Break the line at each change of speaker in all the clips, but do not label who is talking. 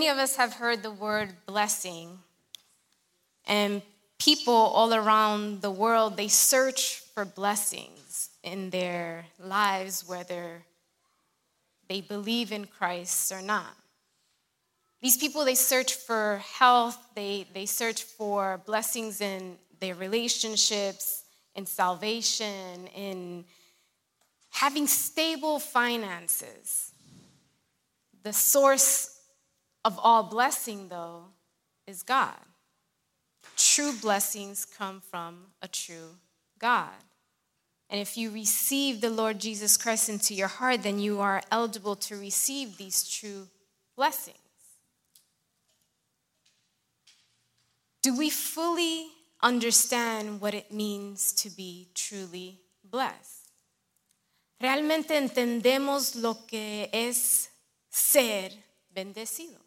Many of us have heard the word blessing, and people all around the world they search for blessings in their lives, whether they believe in Christ or not. These people they search for health, they, they search for blessings in their relationships, in salvation, in having stable finances. The source of all blessing, though, is God. True blessings come from a true God. And if you receive the Lord Jesus Christ into your heart, then you are eligible to receive these true blessings. Do we fully understand what it means to be truly blessed? ¿Realmente entendemos lo que es ser bendecido?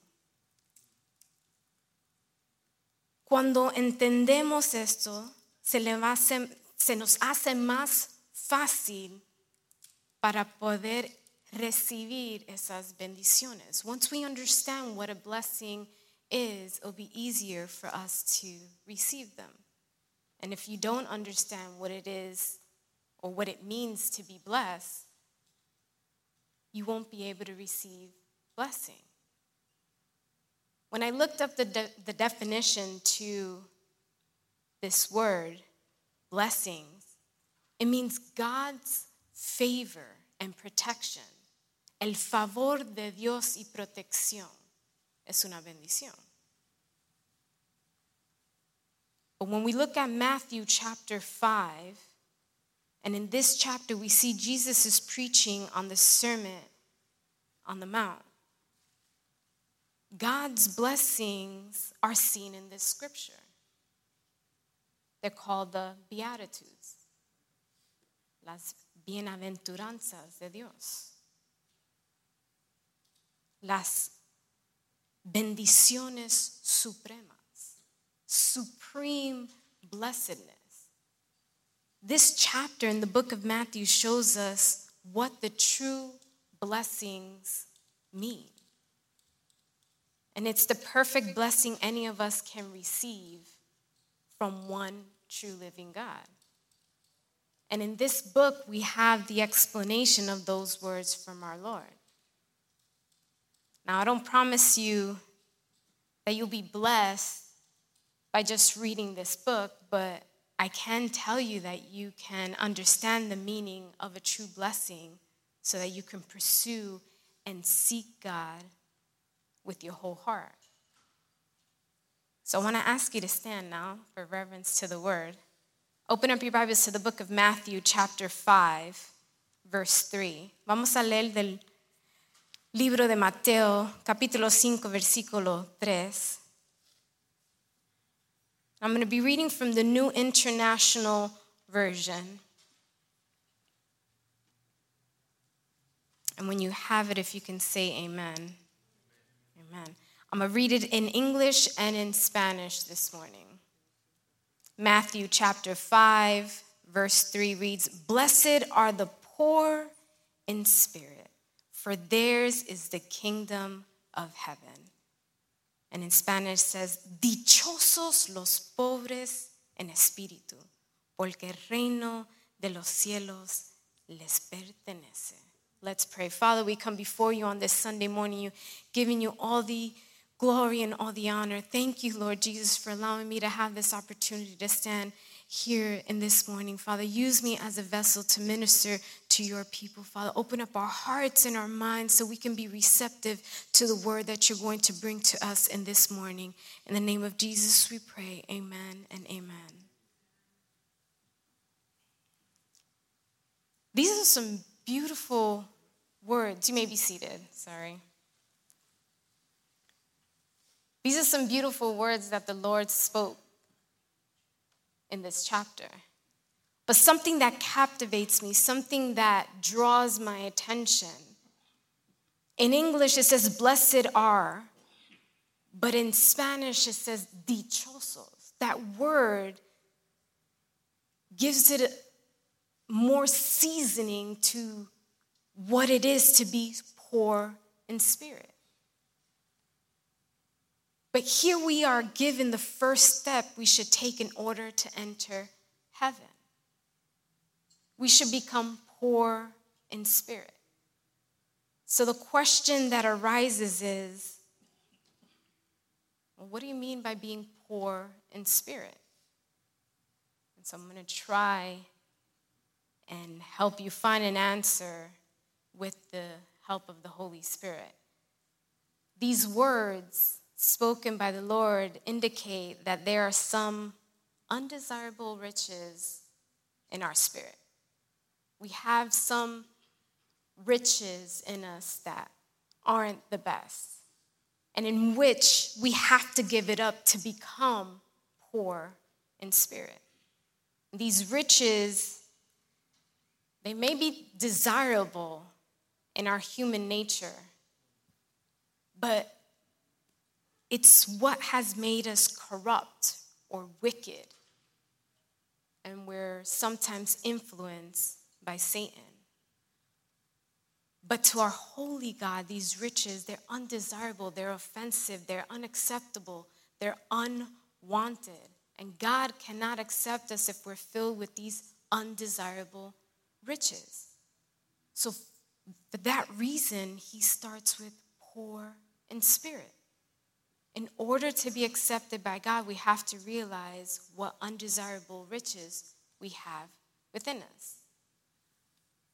Cuando entendemos esto, se, le hace, se nos hace más fácil para poder recibir esas bendiciones. Once we understand what a blessing is, it'll be easier for us to receive them. And if you don't understand what it is or what it means to be blessed, you won't be able to receive blessing. When I looked up the, de- the definition to this word, blessings, it means God's favor and protection. El favor de Dios y protección es una bendición. But when we look at Matthew chapter 5, and in this chapter we see Jesus is preaching on the Sermon on the Mount. God's blessings are seen in this scripture. They're called the Beatitudes, las bienaventuranzas de Dios, las bendiciones supremas, supreme blessedness. This chapter in the book of Matthew shows us what the true blessings mean. And it's the perfect blessing any of us can receive from one true living God. And in this book, we have the explanation of those words from our Lord. Now, I don't promise you that you'll be blessed by just reading this book, but I can tell you that you can understand the meaning of a true blessing so that you can pursue and seek God with your whole heart. So I want to ask you to stand now for reverence to the word. Open up your Bibles to the book of Matthew, chapter 5, verse 3. Vamos a leer del libro de Mateo, capítulo 5, versículo 3. I'm going to be reading from the New International Version. And when you have it, if you can say amen. Amen. I'm going to read it in English and in Spanish this morning. Matthew chapter 5, verse 3 reads Blessed are the poor in spirit, for theirs is the kingdom of heaven. And in Spanish says, Dichosos los pobres en espíritu, porque el reino de los cielos les pertenece. Let's pray. Father, we come before you on this Sunday morning, you giving you all the glory and all the honor. Thank you, Lord Jesus, for allowing me to have this opportunity to stand here in this morning. Father, use me as a vessel to minister to your people. Father, open up our hearts and our minds so we can be receptive to the word that you're going to bring to us in this morning. In the name of Jesus, we pray. Amen and amen. These are some beautiful words. You may be seated. Sorry. These are some beautiful words that the Lord spoke in this chapter. But something that captivates me, something that draws my attention. In English, it says, blessed are, but in Spanish, it says, dichosos. That word gives it more seasoning to what it is to be poor in spirit. But here we are given the first step we should take in order to enter heaven. We should become poor in spirit. So the question that arises is well, what do you mean by being poor in spirit? And so I'm going to try and help you find an answer with the help of the Holy Spirit. These words spoken by the Lord indicate that there are some undesirable riches in our spirit. We have some riches in us that aren't the best, and in which we have to give it up to become poor in spirit. These riches, they may be desirable in our human nature, but it's what has made us corrupt or wicked, and we're sometimes influenced by Satan. But to our holy God, these riches, they're undesirable, they're offensive, they're unacceptable, they're unwanted. And God cannot accept us if we're filled with these undesirable riches. So, for that reason, he starts with poor in spirit. In order to be accepted by God, we have to realize what undesirable riches we have within us.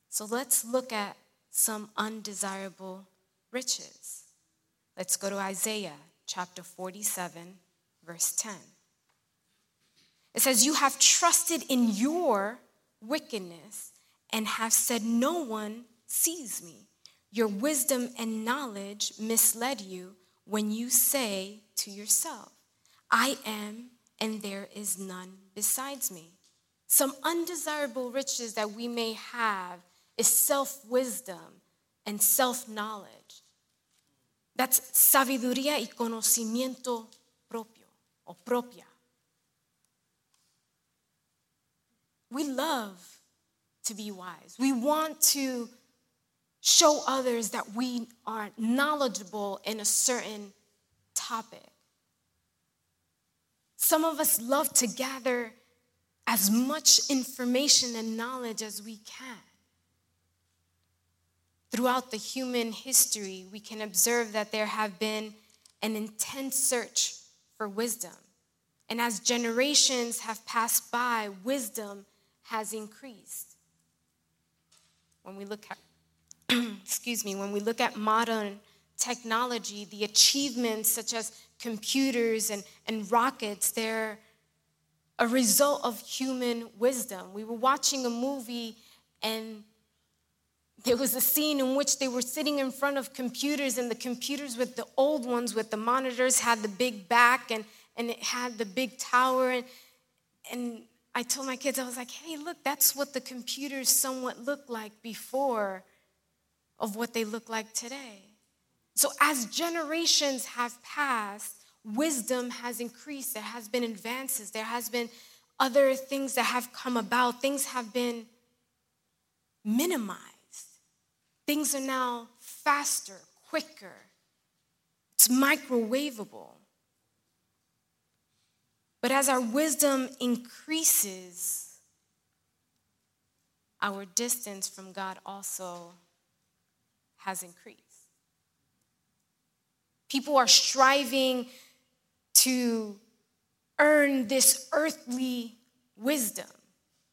So let's look at some undesirable riches. Let's go to Isaiah chapter 47, verse 10. It says, You have trusted in your wickedness and have said, No one sees me. Your wisdom and knowledge misled you when you say to yourself, I am and there is none besides me. Some undesirable riches that we may have is self wisdom and self knowledge. That's sabiduría y conocimiento propio o propia. We love to be wise. We want to show others that we are knowledgeable in a certain topic. Some of us love to gather as much information and knowledge as we can. Throughout the human history, we can observe that there have been an intense search for wisdom. And as generations have passed by, wisdom has increased. When we look at excuse me, when we look at modern technology, the achievements such as computers and, and rockets, they're a result of human wisdom. We were watching a movie and there was a scene in which they were sitting in front of computers, and the computers with the old ones with the monitors had the big back and, and it had the big tower. And, and I told my kids, I was like, hey, look, that's what the computers somewhat looked like before of what they look like today. So, as generations have passed, wisdom has increased. There has been advances. There has been other things that have come about. Things have been minimized. Things are now faster, quicker. It's microwavable. But as our wisdom increases, our distance from God also has increased. People are striving to earn this earthly wisdom.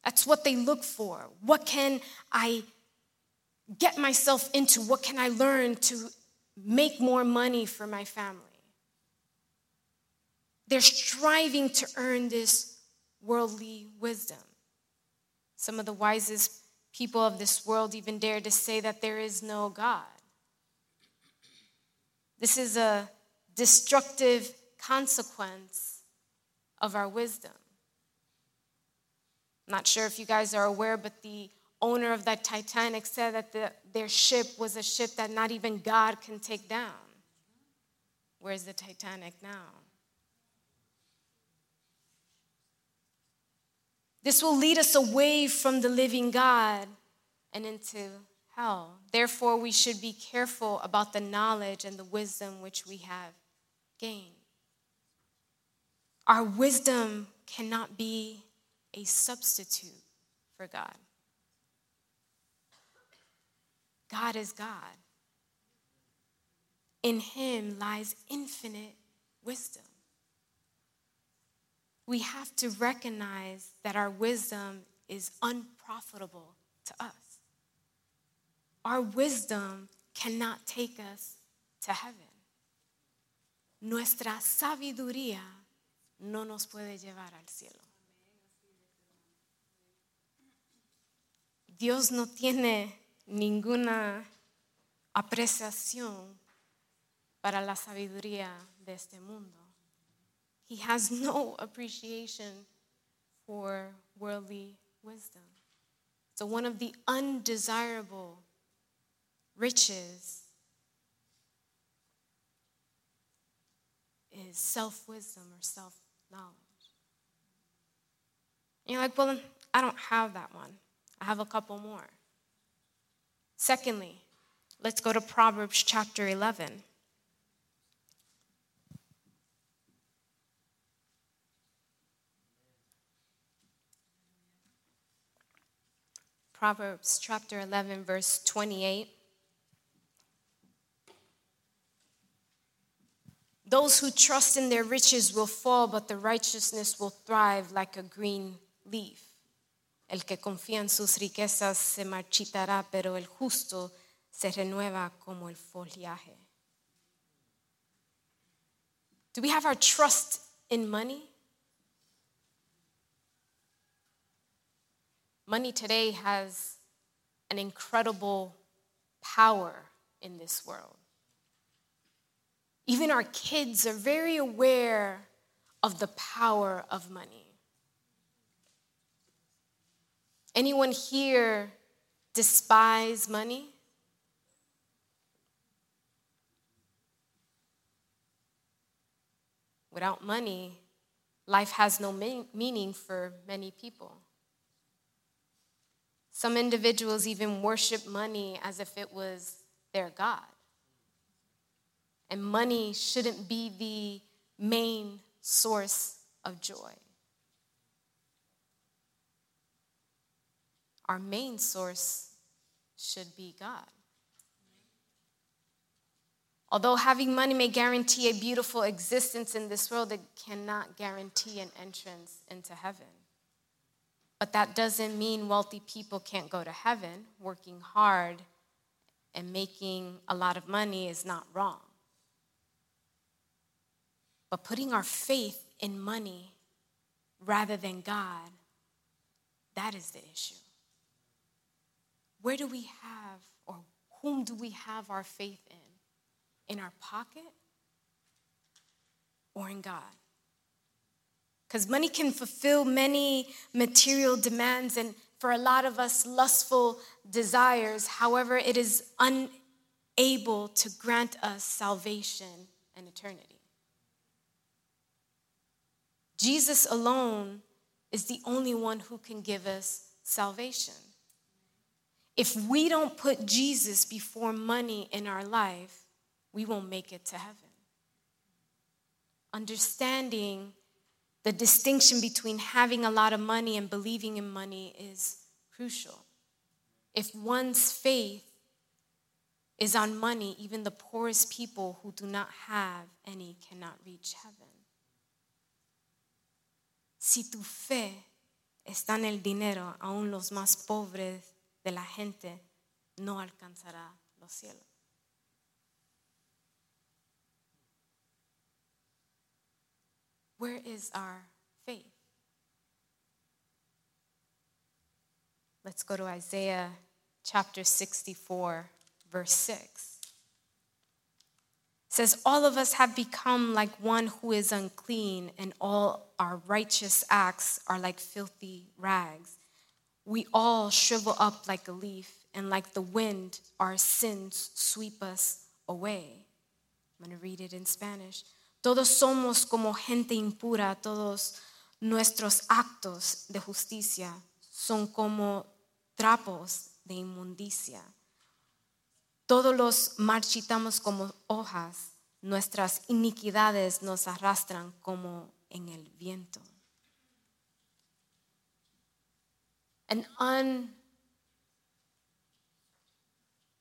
That's what they look for. What can I get myself into? What can I learn to make more money for my family? They're striving to earn this worldly wisdom. Some of the wisest people of this world even dare to say that there is no God. This is a destructive consequence of our wisdom. I'm not sure if you guys are aware, but the owner of that Titanic said that the, their ship was a ship that not even God can take down. Where's the Titanic now? This will lead us away from the living God and into hell. Therefore, we should be careful about the knowledge and the wisdom which we have gained. Our wisdom cannot be a substitute for God. God is God. In Him lies infinite wisdom. We have to recognize that our wisdom is unprofitable to us. Our wisdom cannot take us to heaven. Nuestra sabiduría no nos puede llevar al cielo. Dios no tiene ninguna apreciación para la sabiduría de este mundo. He has no appreciation for worldly wisdom. So, one of the undesirable riches is self wisdom or self knowledge. You're like, well, I don't have that one. I have a couple more. Secondly, let's go to Proverbs chapter 11. Proverbs chapter 11, verse 28. Those who trust in their riches will fall, but the righteousness will thrive like a green leaf. El que confía en sus riquezas se marchitará, pero el justo se renueva como el follaje. Do we have our trust in money? Money today has an incredible power in this world. Even our kids are very aware of the power of money. Anyone here despise money? Without money, life has no meaning for many people. Some individuals even worship money as if it was their God. And money shouldn't be the main source of joy. Our main source should be God. Although having money may guarantee a beautiful existence in this world, it cannot guarantee an entrance into heaven. But that doesn't mean wealthy people can't go to heaven. Working hard and making a lot of money is not wrong. But putting our faith in money rather than God, that is the issue. Where do we have, or whom do we have our faith in? In our pocket or in God? Because money can fulfill many material demands and for a lot of us, lustful desires. However, it is unable to grant us salvation and eternity. Jesus alone is the only one who can give us salvation. If we don't put Jesus before money in our life, we won't make it to heaven. Understanding the distinction between having a lot of money and believing in money is crucial. If one's faith is on money, even the poorest people who do not have any cannot reach heaven. Si tu fe está en el dinero, aún los más pobres de la gente no alcanzará los cielos. Where is our faith? Let's go to Isaiah chapter 64, verse 6. It says, All of us have become like one who is unclean, and all our righteous acts are like filthy rags. We all shrivel up like a leaf, and like the wind, our sins sweep us away. I'm going to read it in Spanish. Todos somos como gente impura, todos nuestros actos de justicia son como trapos de inmundicia. Todos los marchitamos como hojas, nuestras iniquidades nos arrastran como en el viento. An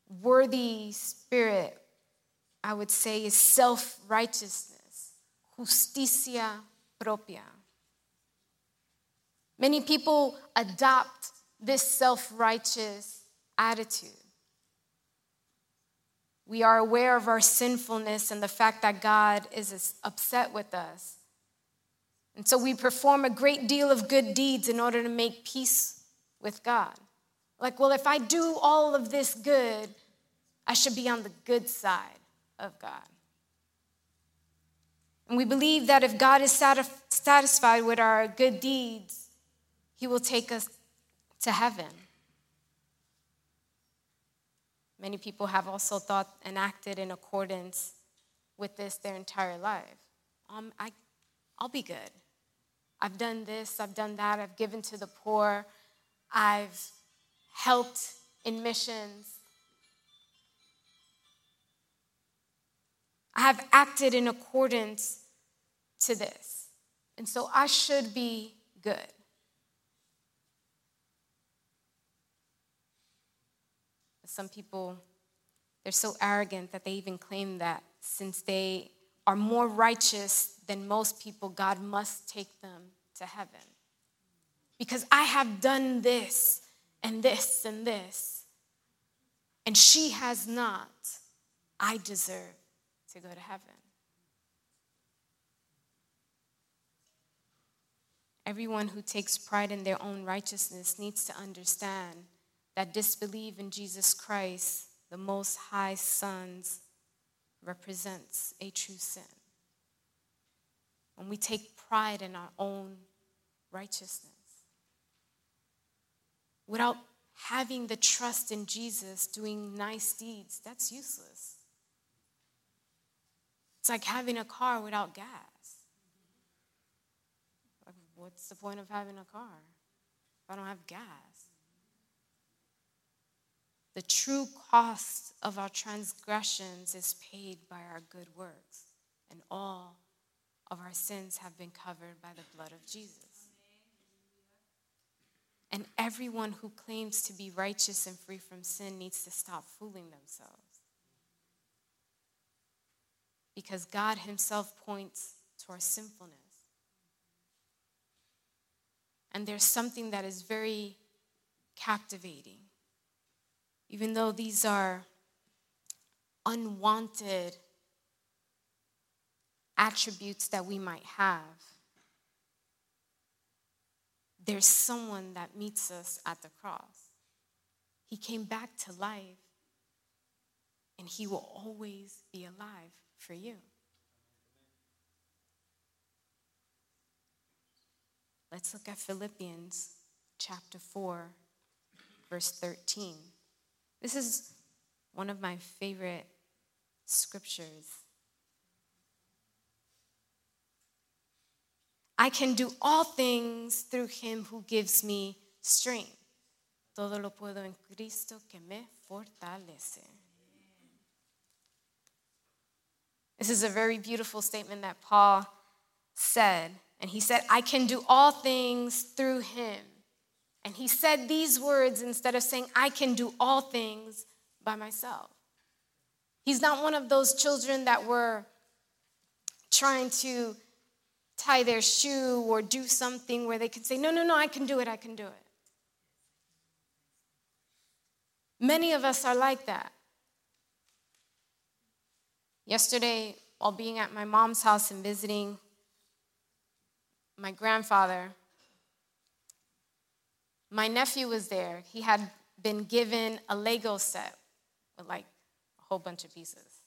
unworthy spirit, I would say, is self righteousness, justicia propia. Many people adopt this self righteous attitude. We are aware of our sinfulness and the fact that God is upset with us. And so we perform a great deal of good deeds in order to make peace with God. Like, well, if I do all of this good, I should be on the good side of God. And we believe that if God is satisfied with our good deeds, He will take us to heaven. Many people have also thought and acted in accordance with this their entire life. Um, I, I'll be good. I've done this, I've done that, I've given to the poor, I've helped in missions. I have acted in accordance to this. And so I should be good. But some people, they're so arrogant that they even claim that since they are more righteous than most people, God must take them to heaven. Because I have done this and this and this, and she has not, I deserve to go to heaven. Everyone who takes pride in their own righteousness needs to understand that disbelief in Jesus Christ, the Most High Son's, represents a true sin. When we take pride in our own righteousness, without having the trust in Jesus doing nice deeds, that's useless. It's like having a car without gas. What's the point of having a car if I don't have gas? The true cost of our transgressions is paid by our good works, and all of our sins have been covered by the blood of Jesus. And everyone who claims to be righteous and free from sin needs to stop fooling themselves. Because God Himself points to our sinfulness. And there's something that is very captivating. Even though these are unwanted attributes that we might have, there's someone that meets us at the cross. He came back to life, and He will always be alive for you. Let's look at Philippians chapter 4, verse 13. This is one of my favorite scriptures. I can do all things through him who gives me strength. Todo lo puedo en Cristo que me fortalece. This is a very beautiful statement that Paul said. And he said, I can do all things through him. And he said these words instead of saying, I can do all things by myself. He's not one of those children that were trying to tie their shoe or do something where they could say, No, no, no, I can do it, I can do it. Many of us are like that. Yesterday, while being at my mom's house and visiting my grandfather, my nephew was there. He had been given a Lego set with like a whole bunch of pieces.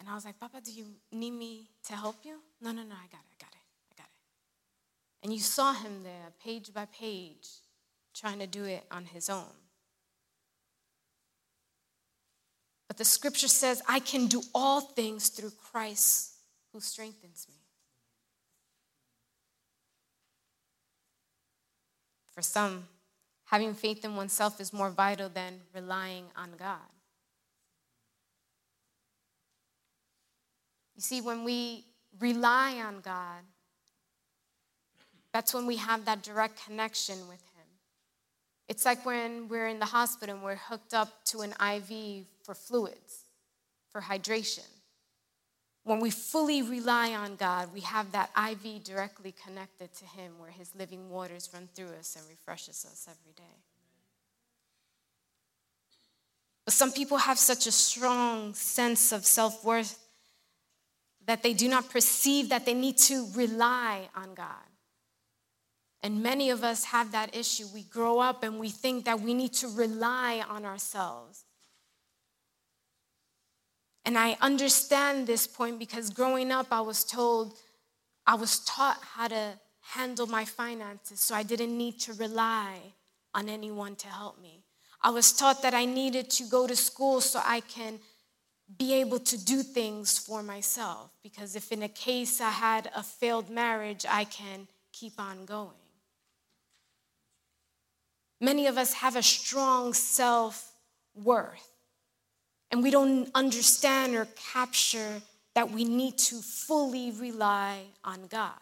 And I was like, Papa, do you need me to help you? No, no, no, I got it, I got it, I got it. And you saw him there, page by page, trying to do it on his own. But the scripture says, I can do all things through Christ who strengthens me. For some, having faith in oneself is more vital than relying on God. You see, when we rely on God, that's when we have that direct connection with Him. It's like when we're in the hospital and we're hooked up to an IV for fluids, for hydration. When we fully rely on God, we have that IV directly connected to Him where His living waters run through us and refreshes us every day. But some people have such a strong sense of self worth that they do not perceive that they need to rely on God. And many of us have that issue. We grow up and we think that we need to rely on ourselves. And I understand this point because growing up, I was told, I was taught how to handle my finances, so I didn't need to rely on anyone to help me. I was taught that I needed to go to school so I can be able to do things for myself, because if in a case I had a failed marriage, I can keep on going. Many of us have a strong self worth. And we don't understand or capture that we need to fully rely on God.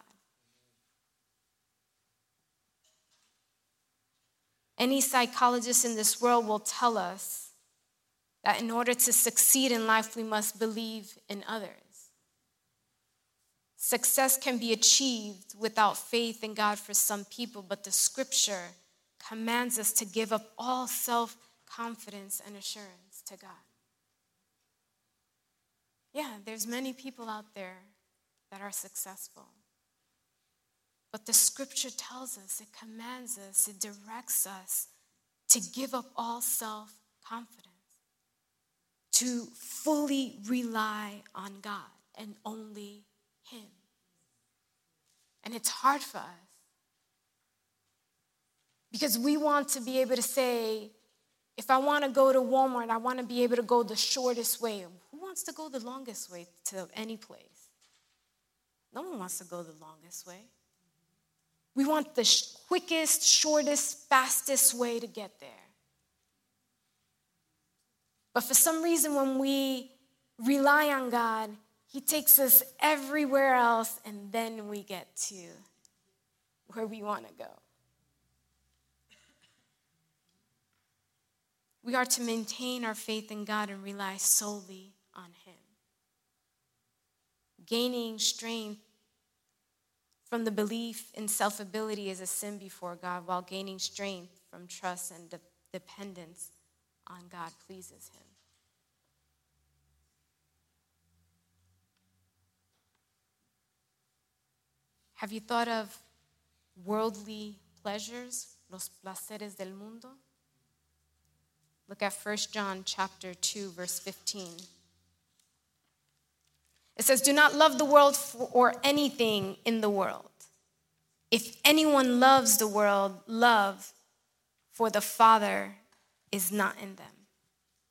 Any psychologist in this world will tell us that in order to succeed in life, we must believe in others. Success can be achieved without faith in God for some people, but the scripture commands us to give up all self confidence and assurance to God. Yeah, there's many people out there that are successful. But the scripture tells us, it commands us, it directs us to give up all self confidence, to fully rely on God and only Him. And it's hard for us because we want to be able to say, if I want to go to Walmart, I want to be able to go the shortest way Who wants to go the longest way to any place? No one wants to go the longest way. We want the sh- quickest, shortest, fastest way to get there. But for some reason, when we rely on God, He takes us everywhere else, and then we get to where we want to go. We are to maintain our faith in God and rely solely on Him. Gaining strength from the belief in self ability is a sin before God, while gaining strength from trust and de- dependence on God pleases Him. Have you thought of worldly pleasures, los placeres del mundo? Look at 1 John chapter 2 verse 15. It says, Do not love the world or anything in the world. If anyone loves the world, love for the Father is not in them.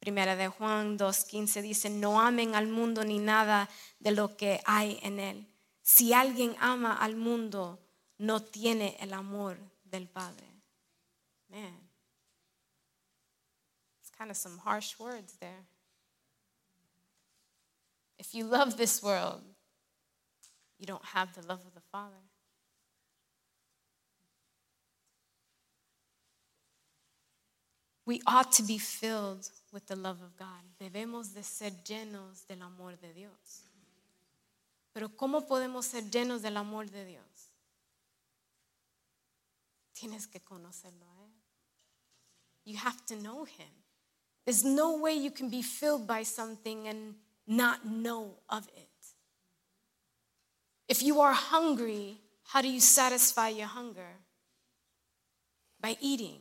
Primera de Juan 2.15 dice, no amen al mundo ni nada de lo que hay en él. Si alguien ama al mundo, no tiene el amor del Padre. Man, kind of some harsh words there. If you love this world, you don't have the love of the Father. We ought to be filled with the love of God. Debemos de ser llenos del amor de Dios. Pero ¿cómo podemos ser llenos del amor de Dios? Tienes que conocerlo a Él. You have to know Him. There's no way you can be filled by something and not know of it. If you are hungry, how do you satisfy your hunger? By eating.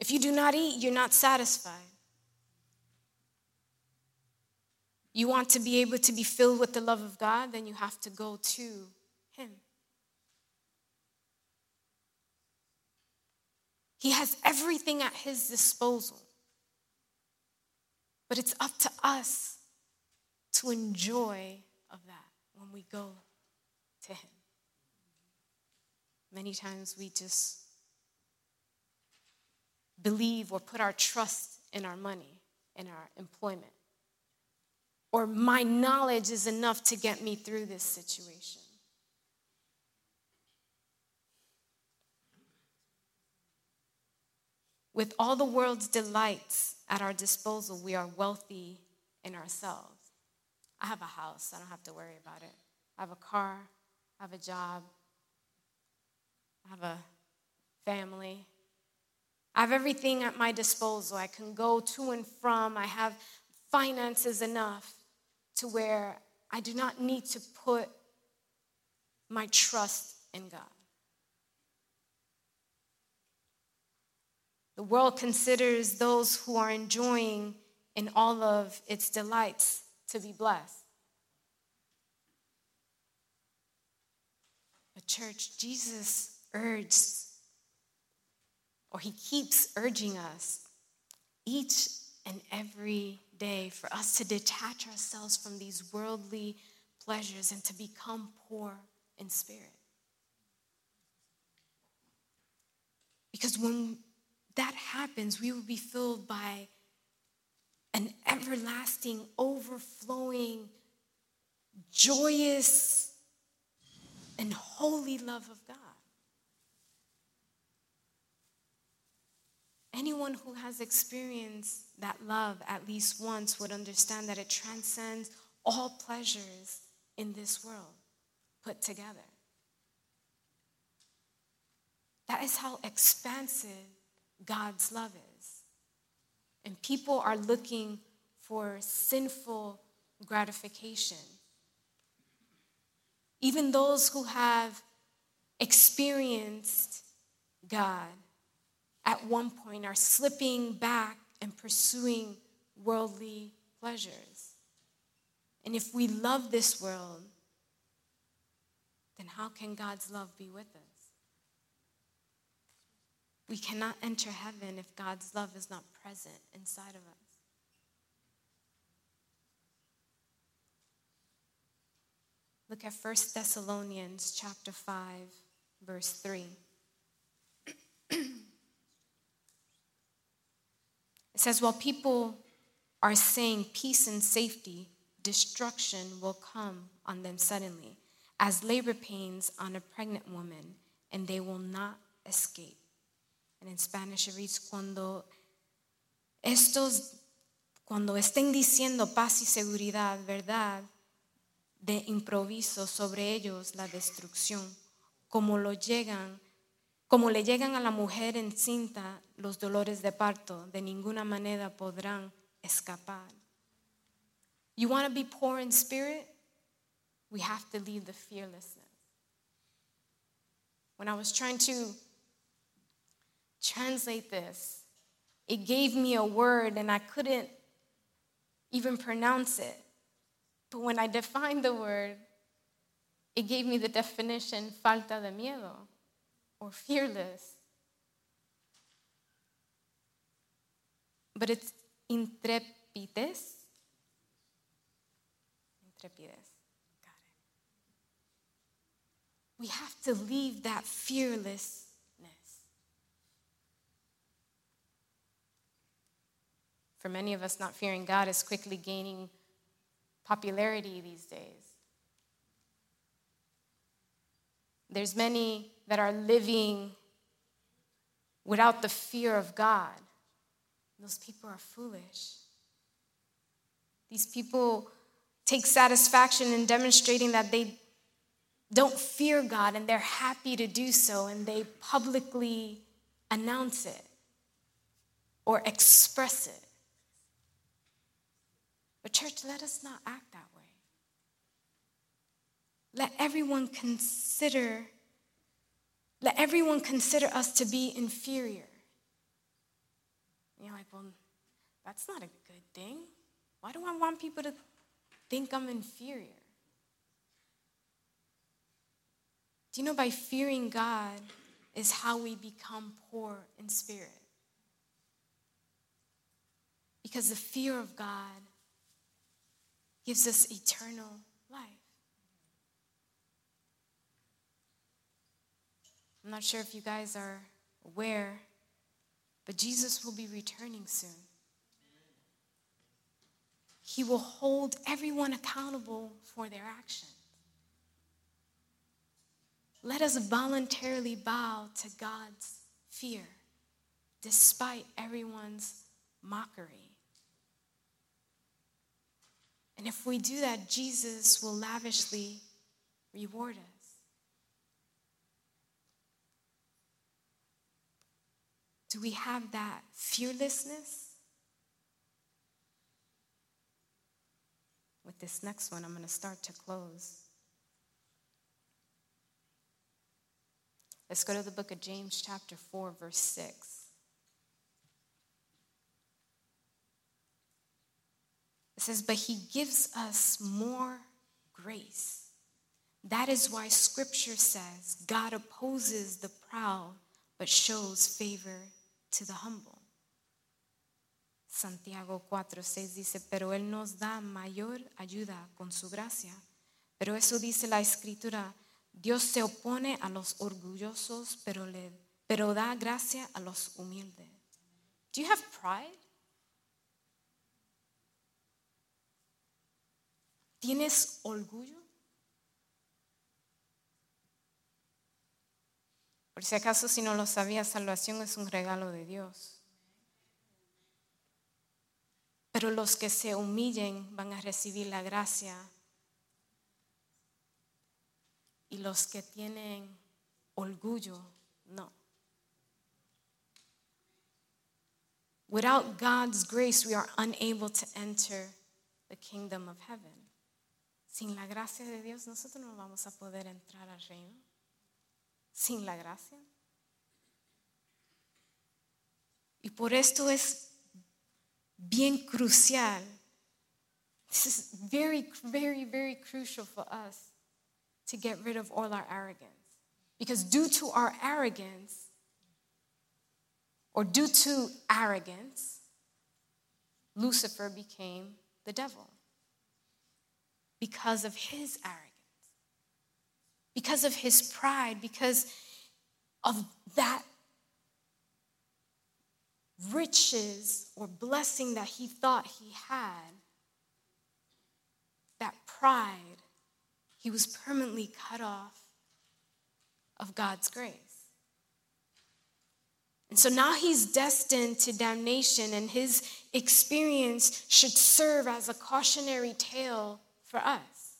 If you do not eat, you're not satisfied. You want to be able to be filled with the love of God, then you have to go to Him. He has everything at His disposal. But it's up to us to enjoy of that when we go to him. Many times we just believe or put our trust in our money, in our employment. or my knowledge is enough to get me through this situation. With all the world's delights at our disposal, we are wealthy in ourselves. I have a house, I don't have to worry about it. I have a car, I have a job, I have a family. I have everything at my disposal. I can go to and from. I have finances enough to where I do not need to put my trust in God. The world considers those who are enjoying in all of its delights to be blessed. But, church, Jesus urges, or he keeps urging us each and every day for us to detach ourselves from these worldly pleasures and to become poor in spirit. Because when that happens, we will be filled by an everlasting, overflowing, joyous, and holy love of God. Anyone who has experienced that love at least once would understand that it transcends all pleasures in this world put together. That is how expansive God's love is. And people are looking for sinful gratification. Even those who have experienced God at one point are slipping back and pursuing worldly pleasures. And if we love this world, then how can God's love be with us? We cannot enter heaven if God's love is not present inside of us. Look at 1 Thessalonians chapter 5 verse 3. It says, while people are saying peace and safety, destruction will come on them suddenly, as labor pains on a pregnant woman, and they will not escape. And in Spanish it reads, cuando estos, cuando estén diciendo paz y seguridad, verdad, de improviso sobre ellos la destrucción, como lo llegan Como le llegan a la mujer encinta los dolores de parto, de ninguna manera podrán escapar. You want to be poor in spirit? We have to leave the fearlessness. When I was trying to translate this, it gave me a word and I couldn't even pronounce it. But when I defined the word, it gave me the definition falta de miedo or fearless. But it's intrepidez. Intrepidez. Got it. We have to leave that fearlessness. For many of us, not fearing God is quickly gaining popularity these days. There's many that are living without the fear of God. Those people are foolish. These people take satisfaction in demonstrating that they don't fear God and they're happy to do so and they publicly announce it or express it. But, church, let us not act that way. Let everyone consider let everyone consider us to be inferior. And you're like, well, that's not a good thing. Why do I want people to think I'm inferior? Do you know by fearing God is how we become poor in spirit? Because the fear of God gives us eternal life. I'm not sure if you guys are aware, but Jesus will be returning soon. he will hold everyone accountable for their actions. Let us voluntarily bow to God's fear despite everyone's mockery. And if we do that, Jesus will lavishly reward us. Do we have that fearlessness? With this next one, I'm going to start to close. Let's go to the book of James, chapter 4, verse 6. It says, But he gives us more grace. That is why scripture says God opposes the proud, but shows favor to the humble. Santiago 4, 6 dice, pero Él nos da mayor ayuda con su gracia. Pero eso dice la escritura, Dios se opone a los orgullosos, pero, le, pero da gracia a los humildes. Do you have pride? ¿Tienes orgullo? Por si acaso, si no lo sabías, salvación es un regalo de Dios. Pero los que se humillen van a recibir la gracia. Y los que tienen orgullo, no. Without God's grace, we are unable to enter the kingdom of heaven. Sin la gracia de Dios, nosotros no vamos a poder entrar al reino. Sin la gracia. Y por esto es bien crucial. This is very, very, very crucial for us to get rid of all our arrogance. Because due to our arrogance, or due to arrogance, Lucifer became the devil because of his arrogance, because of his pride, because of that riches or blessing that he thought he had, that pride, he was permanently cut off of God's grace. And so now he's destined to damnation, and his experience should serve as a cautionary tale for us.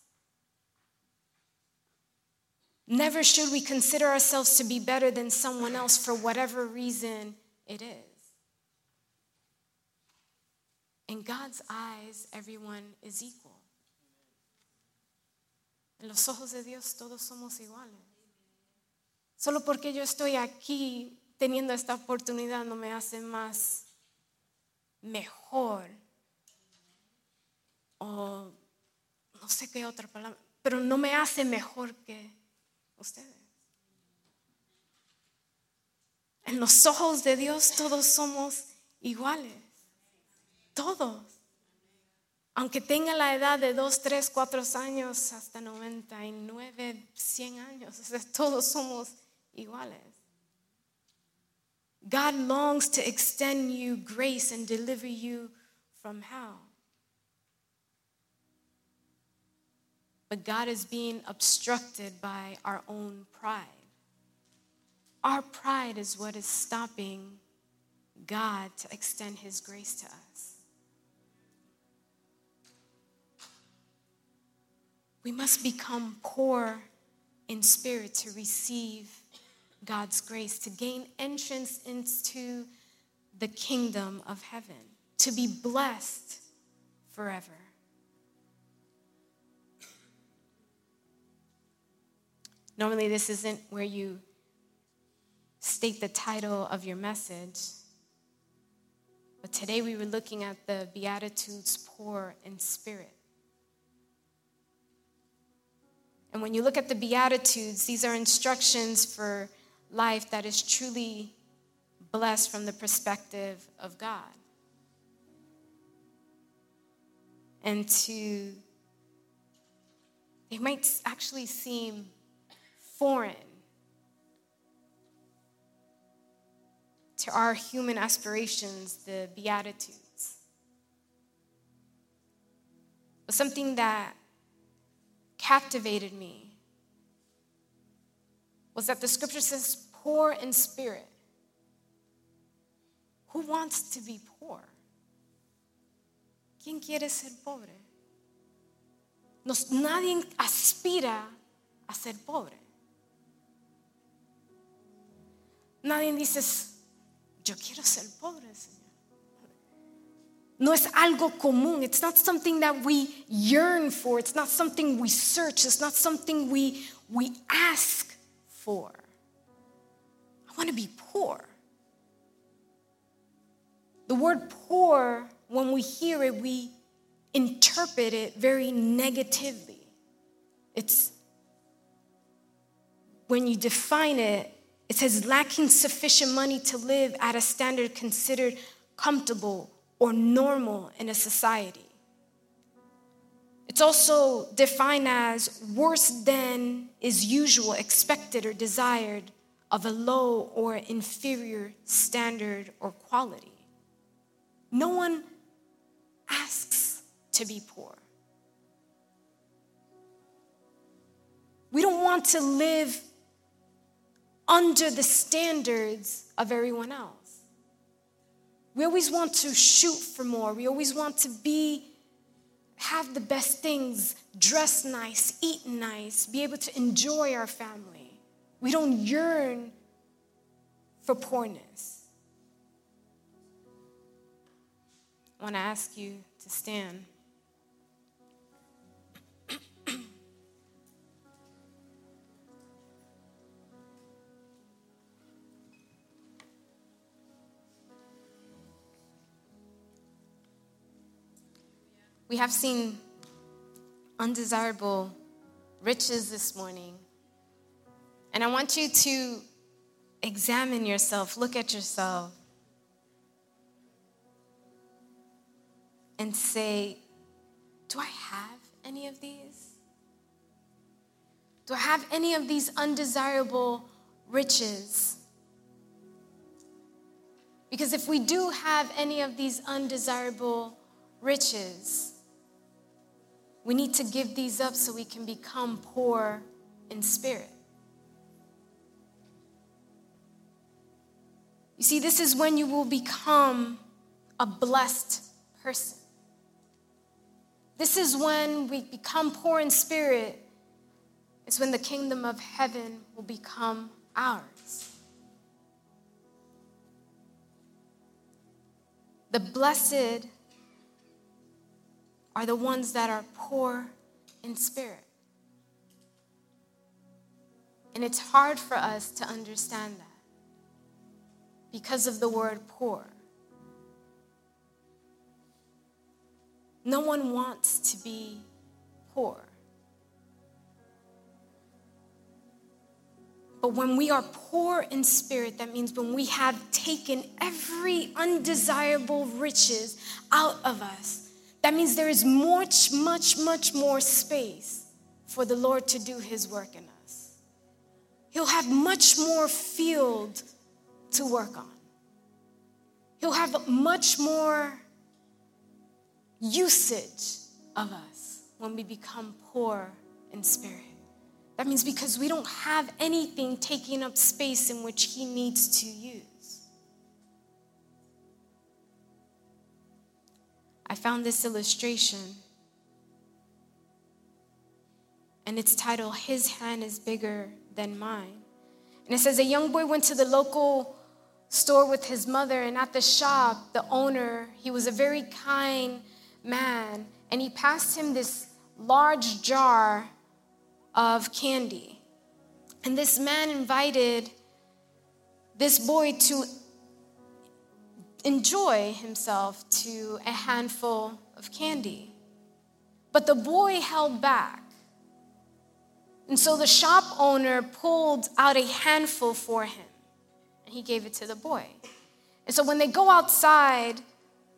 Never should we consider ourselves to be better than someone else for whatever reason it is. In God's eyes, everyone is equal. En los ojos de Dios todos somos iguales. Solo porque yo estoy aquí teniendo esta oportunidad no me hace más mejor o no sé qué otra palabra, pero no me hace mejor que ustedes. En los ojos de Dios todos somos iguales. Todos. Aunque tenga la edad de 2, 3, 4 años hasta 99, 100 años, todos somos iguales. God longs to extend you grace and deliver you from hell. But God is being obstructed by our own pride. Our pride is what is stopping God to extend His grace to us. We must become poor in spirit to receive God's grace, to gain entrance into the kingdom of heaven, to be blessed forever. Normally, this isn't where you state the title of your message. But today we were looking at the Beatitudes poor in spirit. And when you look at the Beatitudes, these are instructions for life that is truly blessed from the perspective of God. And to, they might actually seem foreign to our human aspirations, the Beatitudes. But something that captivated me was that the scripture says, poor in spirit. Who wants to be poor? ¿Quién quiere ser pobre? Nos, nadie aspira a ser pobre. Nadie dice, yo quiero ser pobre, Señor. No es algo común. It's not something that we yearn for. It's not something we search. It's not something we, we ask for. I want to be poor. The word poor, when we hear it, we interpret it very negatively. It's when you define it, it says lacking sufficient money to live at a standard considered comfortable or normal in a society. It's also defined as worse than is usual, expected, or desired of a low or inferior standard or quality. No one asks to be poor. We don't want to live under the standards of everyone else. We always want to shoot for more. We always want to be, have the best things, dress nice, eat nice, be able to enjoy our family. We don't yearn for poorness. I want to ask you to stand. We have seen undesirable riches this morning. And I want you to examine yourself, look at yourself, and say, Do I have any of these? Do I have any of these undesirable riches? Because if we do have any of these undesirable riches, we need to give these up so we can become poor in spirit. You see, this is when you will become a blessed person. This is when we become poor in spirit. It's when the kingdom of heaven will become ours. The blessed are the ones that are poor in spirit. And it's hard for us to understand that because of the word poor. No one wants to be poor. But when we are poor in spirit, that means when we have taken every undesirable riches out of us that means there is much, much, much more space for the Lord to do his work in us. He'll have much more field to work on. He'll have much more usage of us when we become poor in spirit. That means because we don't have anything taking up space in which He needs to use. I found this illustration, and it's titled, His Hand is Bigger Than Mine. And it says, A young boy went to the local store with his mother, and at the shop, the owner, he was a very kind man, and he passed him this large jar of candy. And this man invited this boy to enjoy himself to a handful of candy. But the boy held back. And so the shop owner pulled out a handful for him and he gave it to the boy. And so when they go outside,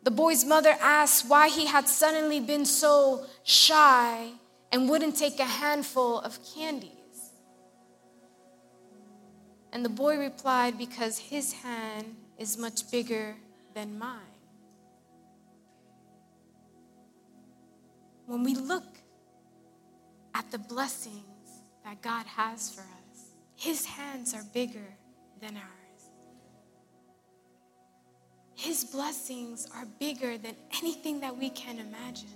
the boy's mother asks why he had suddenly been so shy and wouldn't take a handful of candies. And the boy replied, Because his hand is much bigger than mine. when we look at the blessings that God has for us, His hands are bigger than ours. His blessings are bigger than anything that we can imagine.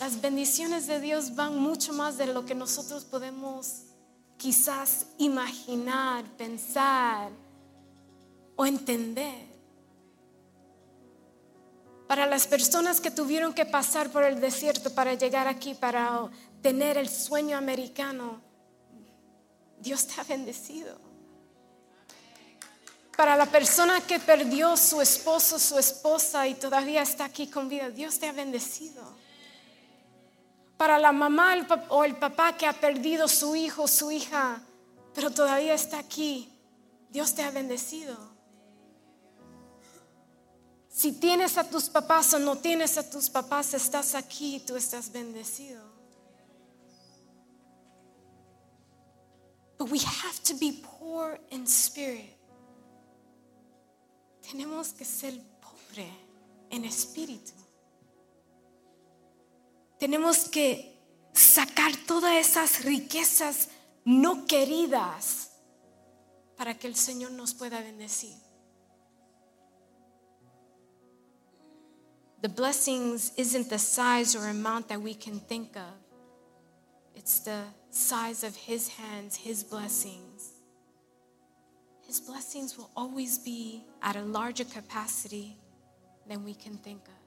Las bendiciones de Dios van mucho más de lo que nosotros podemos quizás imaginar, pensar o entender. Para las personas que tuvieron que pasar por el desierto para llegar aquí, para tener el sueño americano, Dios te ha bendecido. Para la persona que perdió su esposo, su esposa y todavía está aquí con vida, Dios te ha bendecido. Para la mamá o el papá que ha perdido su hijo, su hija, pero todavía está aquí, Dios te ha bendecido. Si tienes a tus papás o no tienes a tus papás, estás aquí, tú estás bendecido. But we have to be poor in spirit. Tenemos que ser pobre en espíritu. Tenemos que sacar todas esas riquezas no queridas para que el Señor nos pueda bendecir. The blessings isn't the size or amount that we can think of. It's the size of His hands, His blessings. His blessings will always be at a larger capacity than we can think of.